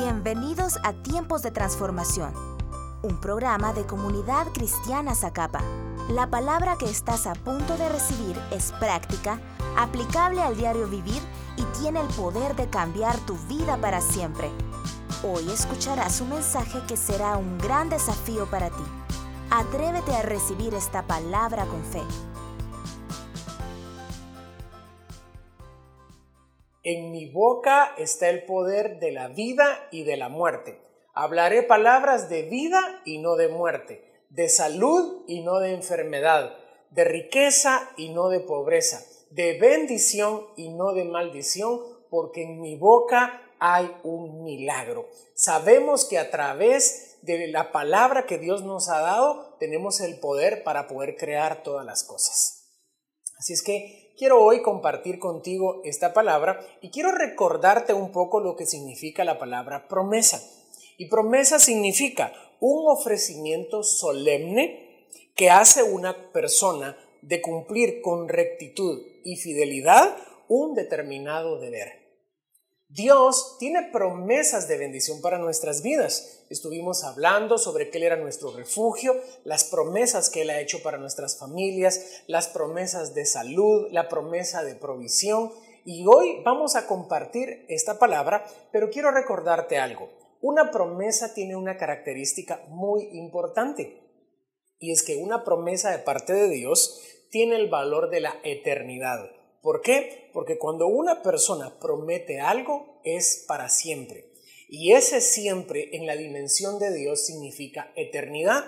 Bienvenidos a Tiempos de Transformación, un programa de comunidad cristiana Zacapa. La palabra que estás a punto de recibir es práctica, aplicable al diario vivir y tiene el poder de cambiar tu vida para siempre. Hoy escucharás un mensaje que será un gran desafío para ti. Atrévete a recibir esta palabra con fe. En mi boca está el poder de la vida y de la muerte. Hablaré palabras de vida y no de muerte, de salud y no de enfermedad, de riqueza y no de pobreza, de bendición y no de maldición, porque en mi boca hay un milagro. Sabemos que a través de la palabra que Dios nos ha dado, tenemos el poder para poder crear todas las cosas. Así es que quiero hoy compartir contigo esta palabra y quiero recordarte un poco lo que significa la palabra promesa. Y promesa significa un ofrecimiento solemne que hace una persona de cumplir con rectitud y fidelidad un determinado deber. Dios tiene promesas de bendición para nuestras vidas. Estuvimos hablando sobre que Él era nuestro refugio, las promesas que Él ha hecho para nuestras familias, las promesas de salud, la promesa de provisión. Y hoy vamos a compartir esta palabra, pero quiero recordarte algo. Una promesa tiene una característica muy importante. Y es que una promesa de parte de Dios tiene el valor de la eternidad. ¿Por qué? Porque cuando una persona promete algo es para siempre. Y ese siempre en la dimensión de Dios significa eternidad.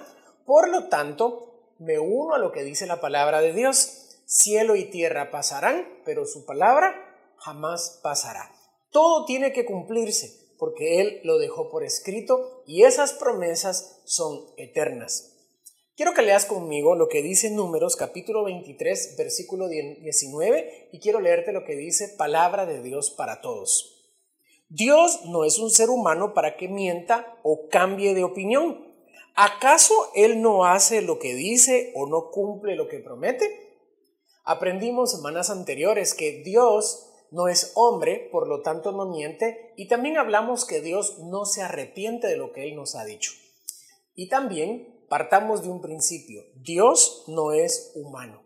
Por lo tanto, me uno a lo que dice la palabra de Dios. Cielo y tierra pasarán, pero su palabra jamás pasará. Todo tiene que cumplirse porque Él lo dejó por escrito y esas promesas son eternas. Quiero que leas conmigo lo que dice Números capítulo 23 versículo 19 y quiero leerte lo que dice palabra de Dios para todos. Dios no es un ser humano para que mienta o cambie de opinión. ¿Acaso Él no hace lo que dice o no cumple lo que promete? Aprendimos semanas anteriores que Dios no es hombre, por lo tanto no miente, y también hablamos que Dios no se arrepiente de lo que Él nos ha dicho. Y también partamos de un principio, Dios no es humano.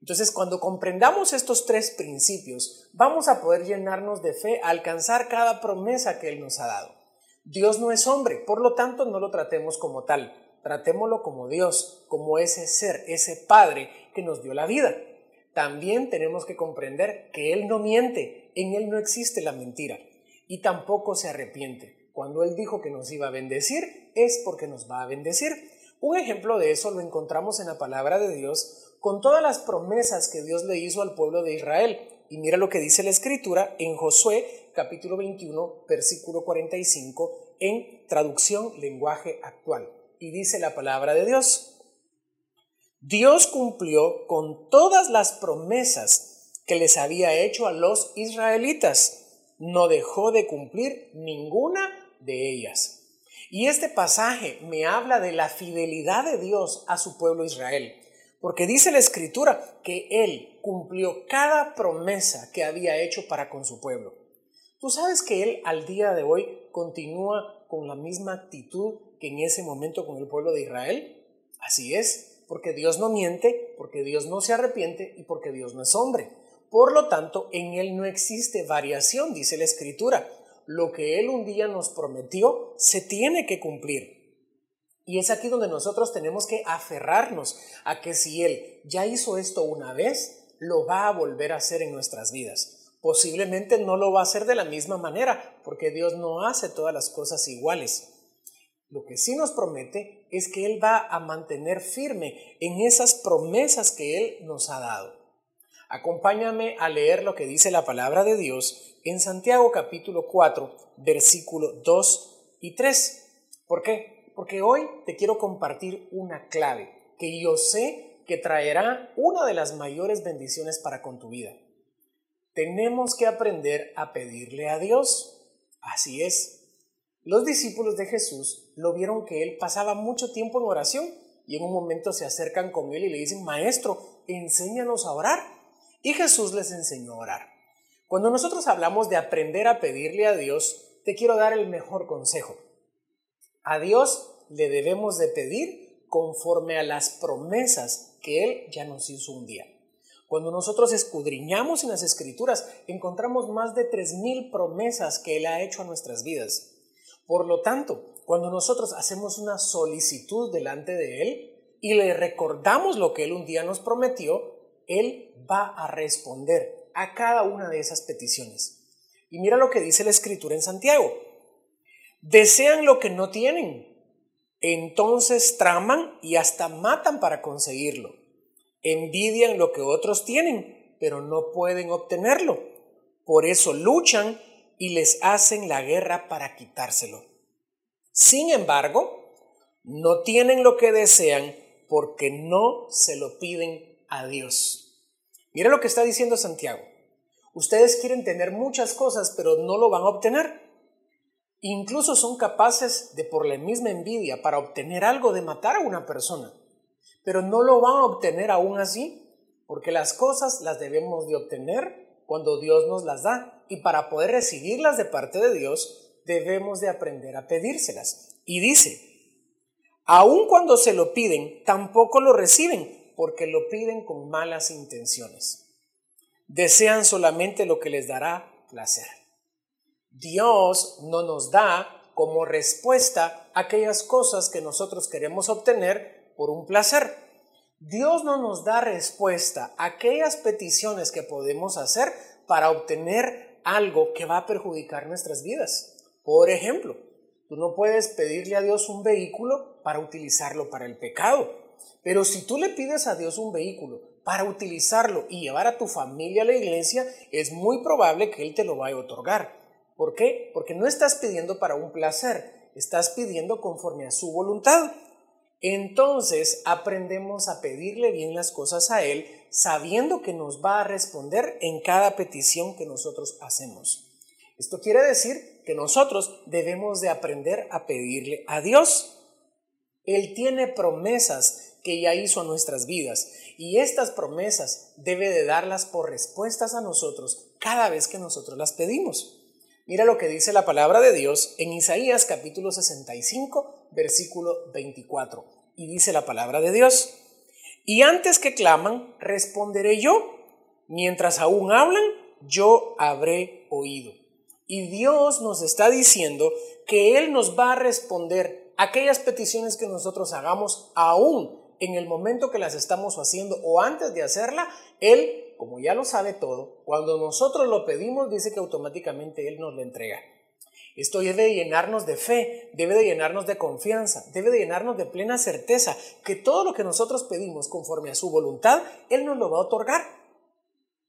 Entonces, cuando comprendamos estos tres principios, vamos a poder llenarnos de fe, alcanzar cada promesa que Él nos ha dado. Dios no es hombre, por lo tanto no lo tratemos como tal, tratémoslo como Dios, como ese ser, ese Padre que nos dio la vida. También tenemos que comprender que Él no miente, en Él no existe la mentira y tampoco se arrepiente. Cuando Él dijo que nos iba a bendecir, es porque nos va a bendecir. Un ejemplo de eso lo encontramos en la palabra de Dios con todas las promesas que Dios le hizo al pueblo de Israel. Y mira lo que dice la escritura en Josué capítulo 21 versículo 45 en traducción lenguaje actual. Y dice la palabra de Dios. Dios cumplió con todas las promesas que les había hecho a los israelitas. No dejó de cumplir ninguna de ellas. Y este pasaje me habla de la fidelidad de Dios a su pueblo Israel, porque dice la escritura que Él cumplió cada promesa que había hecho para con su pueblo. Tú sabes que Él al día de hoy continúa con la misma actitud que en ese momento con el pueblo de Israel. Así es, porque Dios no miente, porque Dios no se arrepiente y porque Dios no es hombre. Por lo tanto, en Él no existe variación, dice la escritura lo que Él un día nos prometió se tiene que cumplir. Y es aquí donde nosotros tenemos que aferrarnos a que si Él ya hizo esto una vez, lo va a volver a hacer en nuestras vidas. Posiblemente no lo va a hacer de la misma manera, porque Dios no hace todas las cosas iguales. Lo que sí nos promete es que Él va a mantener firme en esas promesas que Él nos ha dado. Acompáñame a leer lo que dice la palabra de Dios en Santiago capítulo 4, versículo 2 y 3. ¿Por qué? Porque hoy te quiero compartir una clave que yo sé que traerá una de las mayores bendiciones para con tu vida. Tenemos que aprender a pedirle a Dios. Así es. Los discípulos de Jesús lo vieron que él pasaba mucho tiempo en oración y en un momento se acercan con él y le dicen, Maestro, enséñanos a orar. Y Jesús les enseñó a orar. Cuando nosotros hablamos de aprender a pedirle a Dios, te quiero dar el mejor consejo. A Dios le debemos de pedir conforme a las promesas que Él ya nos hizo un día. Cuando nosotros escudriñamos en las escrituras, encontramos más de 3.000 promesas que Él ha hecho a nuestras vidas. Por lo tanto, cuando nosotros hacemos una solicitud delante de Él y le recordamos lo que Él un día nos prometió, Él va a responder a cada una de esas peticiones. Y mira lo que dice la escritura en Santiago. Desean lo que no tienen, entonces traman y hasta matan para conseguirlo envidian lo que otros tienen, pero no pueden obtenerlo. Por eso luchan y les hacen la guerra para quitárselo. Sin embargo, no tienen lo que desean porque no se lo piden a Dios. Mira lo que está diciendo Santiago. Ustedes quieren tener muchas cosas, pero no lo van a obtener. Incluso son capaces de, por la misma envidia, para obtener algo, de matar a una persona pero no lo van a obtener aún así, porque las cosas las debemos de obtener cuando Dios nos las da, y para poder recibirlas de parte de Dios, debemos de aprender a pedírselas. Y dice, aun cuando se lo piden, tampoco lo reciben, porque lo piden con malas intenciones. Desean solamente lo que les dará placer. Dios no nos da como respuesta aquellas cosas que nosotros queremos obtener por un placer. Dios no nos da respuesta a aquellas peticiones que podemos hacer para obtener algo que va a perjudicar nuestras vidas. Por ejemplo, tú no puedes pedirle a Dios un vehículo para utilizarlo para el pecado. Pero si tú le pides a Dios un vehículo para utilizarlo y llevar a tu familia a la iglesia, es muy probable que Él te lo vaya a otorgar. ¿Por qué? Porque no estás pidiendo para un placer, estás pidiendo conforme a su voluntad. Entonces aprendemos a pedirle bien las cosas a Él, sabiendo que nos va a responder en cada petición que nosotros hacemos. Esto quiere decir que nosotros debemos de aprender a pedirle a Dios. Él tiene promesas que ya hizo a nuestras vidas y estas promesas debe de darlas por respuestas a nosotros cada vez que nosotros las pedimos. Mira lo que dice la palabra de Dios en Isaías capítulo 65, versículo 24. Y dice la palabra de Dios, y antes que claman, responderé yo. Mientras aún hablan, yo habré oído. Y Dios nos está diciendo que Él nos va a responder aquellas peticiones que nosotros hagamos aún en el momento que las estamos haciendo o antes de hacerla, Él como ya lo sabe todo, cuando nosotros lo pedimos, dice que automáticamente Él nos lo entrega. Esto debe de llenarnos de fe, debe de llenarnos de confianza, debe de llenarnos de plena certeza que todo lo que nosotros pedimos conforme a su voluntad, Él nos lo va a otorgar.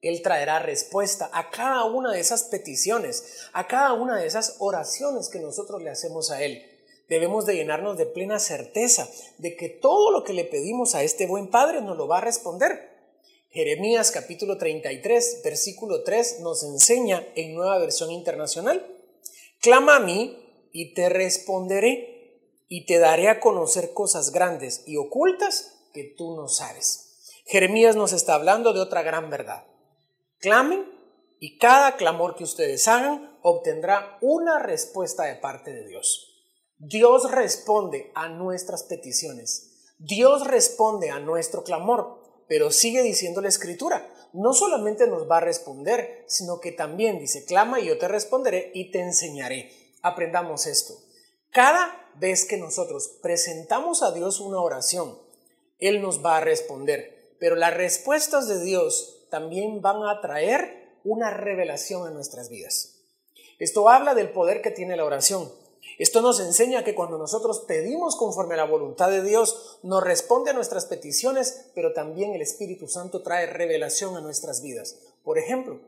Él traerá respuesta a cada una de esas peticiones, a cada una de esas oraciones que nosotros le hacemos a Él. Debemos de llenarnos de plena certeza de que todo lo que le pedimos a este buen Padre nos lo va a responder. Jeremías capítulo 33, versículo 3 nos enseña en nueva versión internacional, clama a mí y te responderé y te daré a conocer cosas grandes y ocultas que tú no sabes. Jeremías nos está hablando de otra gran verdad. Clamen y cada clamor que ustedes hagan obtendrá una respuesta de parte de Dios. Dios responde a nuestras peticiones. Dios responde a nuestro clamor. Pero sigue diciendo la escritura, no solamente nos va a responder, sino que también dice, clama y yo te responderé y te enseñaré. Aprendamos esto. Cada vez que nosotros presentamos a Dios una oración, Él nos va a responder. Pero las respuestas de Dios también van a traer una revelación en nuestras vidas. Esto habla del poder que tiene la oración. Esto nos enseña que cuando nosotros pedimos conforme a la voluntad de Dios, nos responde a nuestras peticiones, pero también el Espíritu Santo trae revelación a nuestras vidas. Por ejemplo,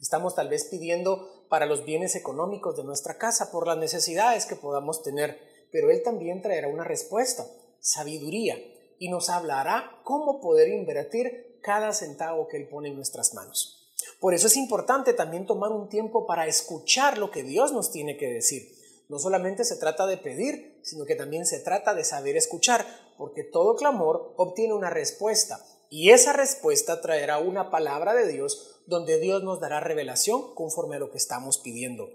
estamos tal vez pidiendo para los bienes económicos de nuestra casa, por las necesidades que podamos tener, pero Él también traerá una respuesta, sabiduría, y nos hablará cómo poder invertir cada centavo que Él pone en nuestras manos. Por eso es importante también tomar un tiempo para escuchar lo que Dios nos tiene que decir no solamente se trata de pedir, sino que también se trata de saber escuchar, porque todo clamor obtiene una respuesta y esa respuesta traerá una palabra de Dios donde Dios nos dará revelación conforme a lo que estamos pidiendo.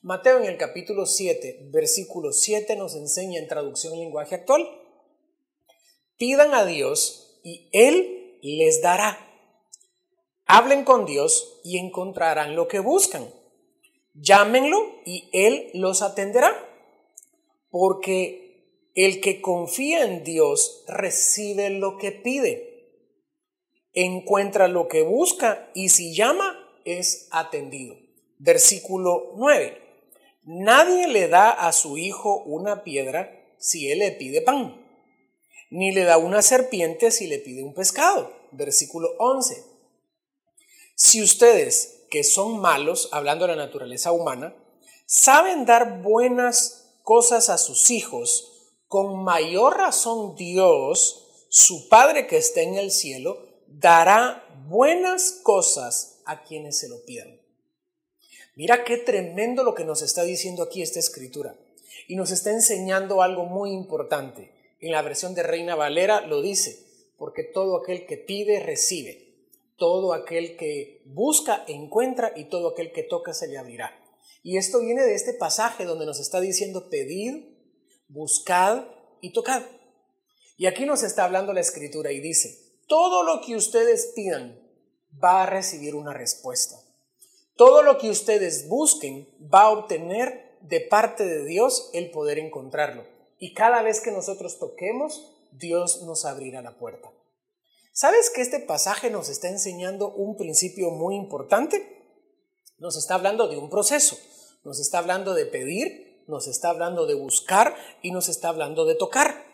Mateo en el capítulo 7, versículo 7 nos enseña en traducción en lenguaje actual, pidan a Dios y Él les dará. Hablen con Dios y encontrarán lo que buscan. Llámenlo y Él los atenderá. Porque el que confía en Dios recibe lo que pide, encuentra lo que busca y si llama es atendido. Versículo 9. Nadie le da a su hijo una piedra si él le pide pan, ni le da una serpiente si le pide un pescado. Versículo 11. Si ustedes, que son malos, hablando de la naturaleza humana, saben dar buenas cosas a sus hijos, con mayor razón Dios, su Padre que está en el cielo, dará buenas cosas a quienes se lo pidan. Mira qué tremendo lo que nos está diciendo aquí esta escritura. Y nos está enseñando algo muy importante. En la versión de Reina Valera lo dice, porque todo aquel que pide, recibe. Todo aquel que busca, encuentra y todo aquel que toca se le abrirá. Y esto viene de este pasaje donde nos está diciendo pedid, buscad y tocad. Y aquí nos está hablando la escritura y dice, todo lo que ustedes pidan va a recibir una respuesta. Todo lo que ustedes busquen va a obtener de parte de Dios el poder encontrarlo. Y cada vez que nosotros toquemos, Dios nos abrirá la puerta. ¿Sabes que este pasaje nos está enseñando un principio muy importante? Nos está hablando de un proceso, nos está hablando de pedir, nos está hablando de buscar y nos está hablando de tocar.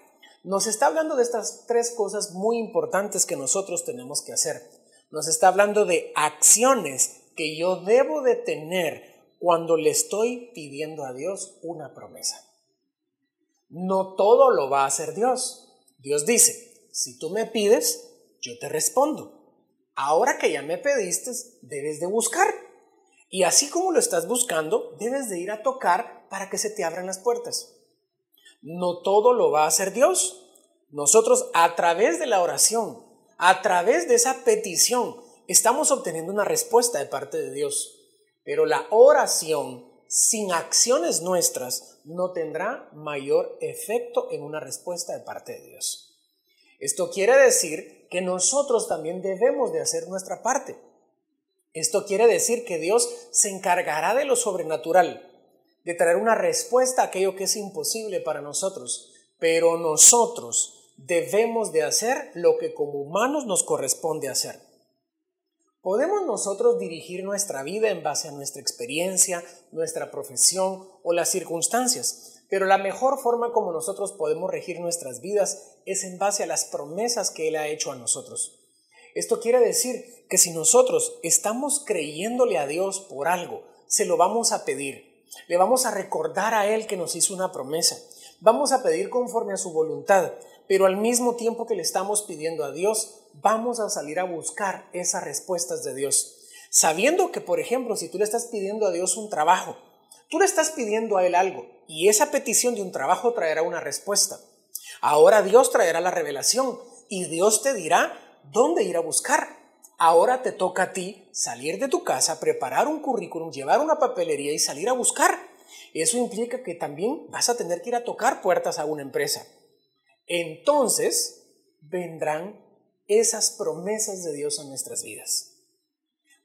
Nos está hablando de estas tres cosas muy importantes que nosotros tenemos que hacer. Nos está hablando de acciones que yo debo de tener cuando le estoy pidiendo a Dios una promesa. No todo lo va a hacer Dios. Dios dice, si tú me pides, yo te respondo. Ahora que ya me pediste, debes de buscar. Y así como lo estás buscando, debes de ir a tocar para que se te abran las puertas. No todo lo va a hacer Dios. Nosotros a través de la oración, a través de esa petición, estamos obteniendo una respuesta de parte de Dios. Pero la oración sin acciones nuestras no tendrá mayor efecto en una respuesta de parte de Dios. Esto quiere decir que nosotros también debemos de hacer nuestra parte. Esto quiere decir que Dios se encargará de lo sobrenatural, de traer una respuesta a aquello que es imposible para nosotros, pero nosotros debemos de hacer lo que como humanos nos corresponde hacer. ¿Podemos nosotros dirigir nuestra vida en base a nuestra experiencia, nuestra profesión o las circunstancias? Pero la mejor forma como nosotros podemos regir nuestras vidas es en base a las promesas que Él ha hecho a nosotros. Esto quiere decir que si nosotros estamos creyéndole a Dios por algo, se lo vamos a pedir. Le vamos a recordar a Él que nos hizo una promesa. Vamos a pedir conforme a su voluntad, pero al mismo tiempo que le estamos pidiendo a Dios, vamos a salir a buscar esas respuestas de Dios. Sabiendo que, por ejemplo, si tú le estás pidiendo a Dios un trabajo, tú le estás pidiendo a Él algo y esa petición de un trabajo traerá una respuesta. Ahora Dios traerá la revelación y Dios te dirá dónde ir a buscar. Ahora te toca a ti salir de tu casa, preparar un currículum, llevar una papelería y salir a buscar. Eso implica que también vas a tener que ir a tocar puertas a una empresa. Entonces vendrán esas promesas de Dios en nuestras vidas.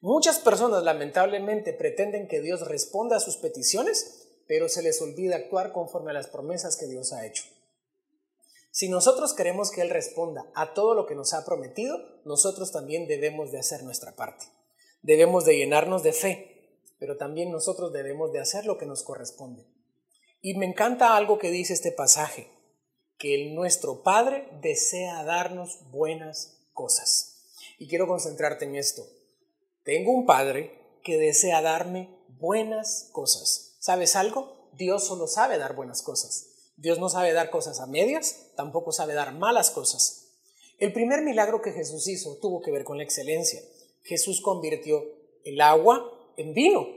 Muchas personas lamentablemente pretenden que Dios responda a sus peticiones, pero se les olvida actuar conforme a las promesas que Dios ha hecho. Si nosotros queremos que Él responda a todo lo que nos ha prometido, nosotros también debemos de hacer nuestra parte. Debemos de llenarnos de fe, pero también nosotros debemos de hacer lo que nos corresponde. Y me encanta algo que dice este pasaje que nuestro Padre desea darnos buenas cosas. Y quiero concentrarte en esto. Tengo un Padre que desea darme buenas cosas. ¿Sabes algo? Dios solo sabe dar buenas cosas. Dios no sabe dar cosas a medias, tampoco sabe dar malas cosas. El primer milagro que Jesús hizo tuvo que ver con la excelencia. Jesús convirtió el agua en vino.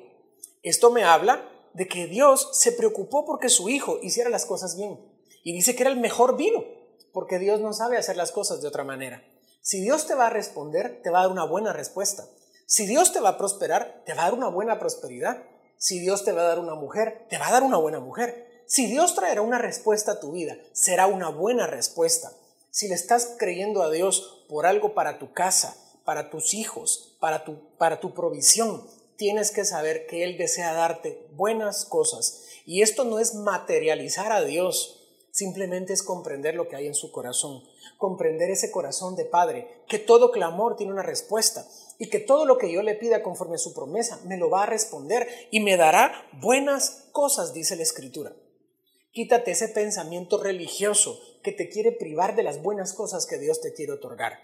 Esto me habla de que Dios se preocupó porque su hijo hiciera las cosas bien. Y dice que era el mejor vino, porque Dios no sabe hacer las cosas de otra manera. Si Dios te va a responder, te va a dar una buena respuesta. Si Dios te va a prosperar, te va a dar una buena prosperidad. Si Dios te va a dar una mujer, te va a dar una buena mujer. Si Dios traerá una respuesta a tu vida, será una buena respuesta. Si le estás creyendo a Dios por algo para tu casa, para tus hijos, para tu, para tu provisión, tienes que saber que Él desea darte buenas cosas. Y esto no es materializar a Dios, simplemente es comprender lo que hay en su corazón, comprender ese corazón de Padre, que todo clamor tiene una respuesta y que todo lo que yo le pida conforme a su promesa me lo va a responder y me dará buenas cosas, dice la Escritura. Quítate ese pensamiento religioso que te quiere privar de las buenas cosas que Dios te quiere otorgar.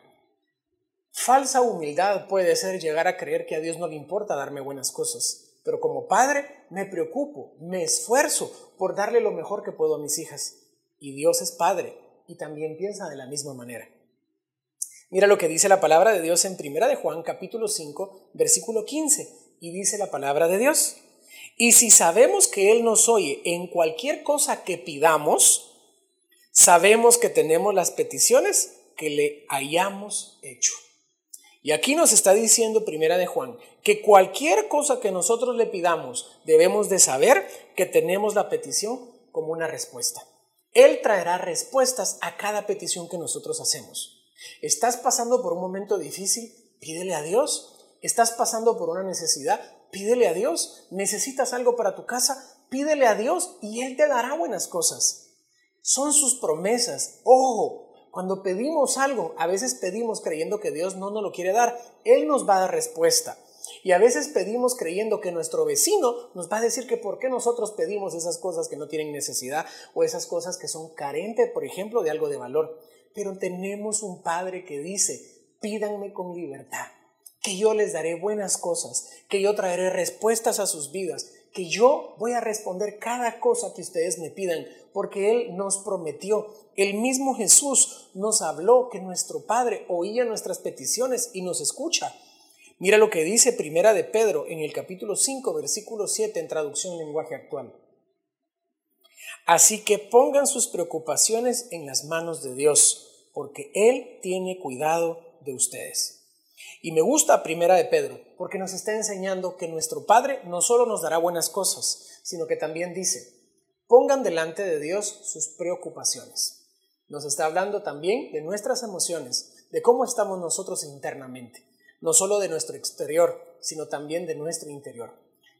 Falsa humildad puede ser llegar a creer que a Dios no le importa darme buenas cosas, pero como padre me preocupo, me esfuerzo por darle lo mejor que puedo a mis hijas. Y Dios es padre y también piensa de la misma manera. Mira lo que dice la palabra de Dios en Primera de Juan capítulo 5, versículo 15, y dice la palabra de Dios: y si sabemos que Él nos oye en cualquier cosa que pidamos, sabemos que tenemos las peticiones que le hayamos hecho. Y aquí nos está diciendo Primera de Juan que cualquier cosa que nosotros le pidamos, debemos de saber que tenemos la petición como una respuesta. Él traerá respuestas a cada petición que nosotros hacemos. ¿Estás pasando por un momento difícil? Pídele a Dios. ¿Estás pasando por una necesidad? Pídele a Dios. ¿Necesitas algo para tu casa? Pídele a Dios y Él te dará buenas cosas. Son sus promesas. Ojo, cuando pedimos algo, a veces pedimos creyendo que Dios no nos lo quiere dar. Él nos va a dar respuesta. Y a veces pedimos creyendo que nuestro vecino nos va a decir que por qué nosotros pedimos esas cosas que no tienen necesidad o esas cosas que son carentes, por ejemplo, de algo de valor. Pero tenemos un Padre que dice, pídanme con libertad que yo les daré buenas cosas, que yo traeré respuestas a sus vidas, que yo voy a responder cada cosa que ustedes me pidan, porque Él nos prometió. El mismo Jesús nos habló que nuestro Padre oía nuestras peticiones y nos escucha. Mira lo que dice Primera de Pedro en el capítulo 5, versículo 7 en traducción lenguaje actual. Así que pongan sus preocupaciones en las manos de Dios, porque Él tiene cuidado de ustedes. Y me gusta Primera de Pedro, porque nos está enseñando que nuestro Padre no solo nos dará buenas cosas, sino que también dice, pongan delante de Dios sus preocupaciones. Nos está hablando también de nuestras emociones, de cómo estamos nosotros internamente, no solo de nuestro exterior, sino también de nuestro interior.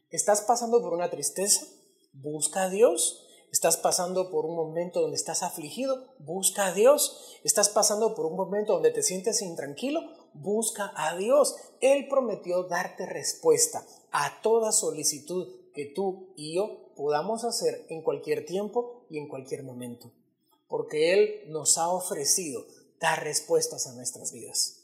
¿Estás pasando por una tristeza? Busca a Dios. ¿Estás pasando por un momento donde estás afligido? Busca a Dios. ¿Estás pasando por un momento donde te sientes intranquilo? busca a Dios. Él prometió darte respuesta a toda solicitud que tú y yo podamos hacer en cualquier tiempo y en cualquier momento. Porque Él nos ha ofrecido dar respuestas a nuestras vidas.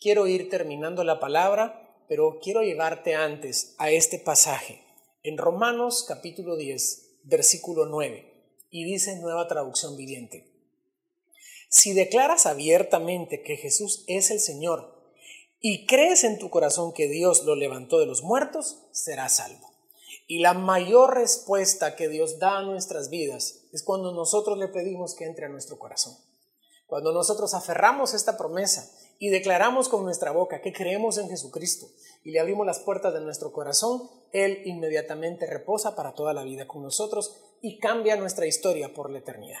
Quiero ir terminando la palabra, pero quiero llevarte antes a este pasaje en Romanos capítulo 10, versículo 9, y dice nueva traducción viviente. Si declaras abiertamente que Jesús es el Señor y crees en tu corazón que Dios lo levantó de los muertos, serás salvo. Y la mayor respuesta que Dios da a nuestras vidas es cuando nosotros le pedimos que entre a nuestro corazón. Cuando nosotros aferramos esta promesa y declaramos con nuestra boca que creemos en Jesucristo y le abrimos las puertas de nuestro corazón, Él inmediatamente reposa para toda la vida con nosotros y cambia nuestra historia por la eternidad.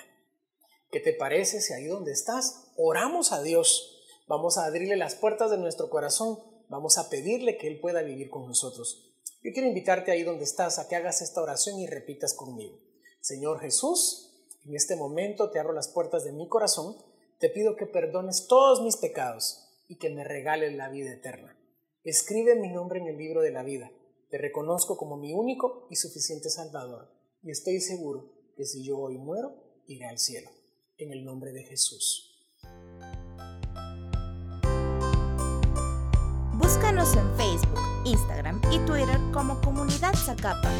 ¿Qué te parece si ahí donde estás oramos a Dios? Vamos a abrirle las puertas de nuestro corazón, vamos a pedirle que Él pueda vivir con nosotros. Yo quiero invitarte ahí donde estás a que hagas esta oración y repitas conmigo. Señor Jesús, en este momento te abro las puertas de mi corazón, te pido que perdones todos mis pecados y que me regales la vida eterna. Escribe mi nombre en el libro de la vida. Te reconozco como mi único y suficiente Salvador y estoy seguro que si yo hoy muero, iré al cielo en el nombre de Jesús. Búscanos en Facebook, Instagram y Twitter como Comunidad Zacapa.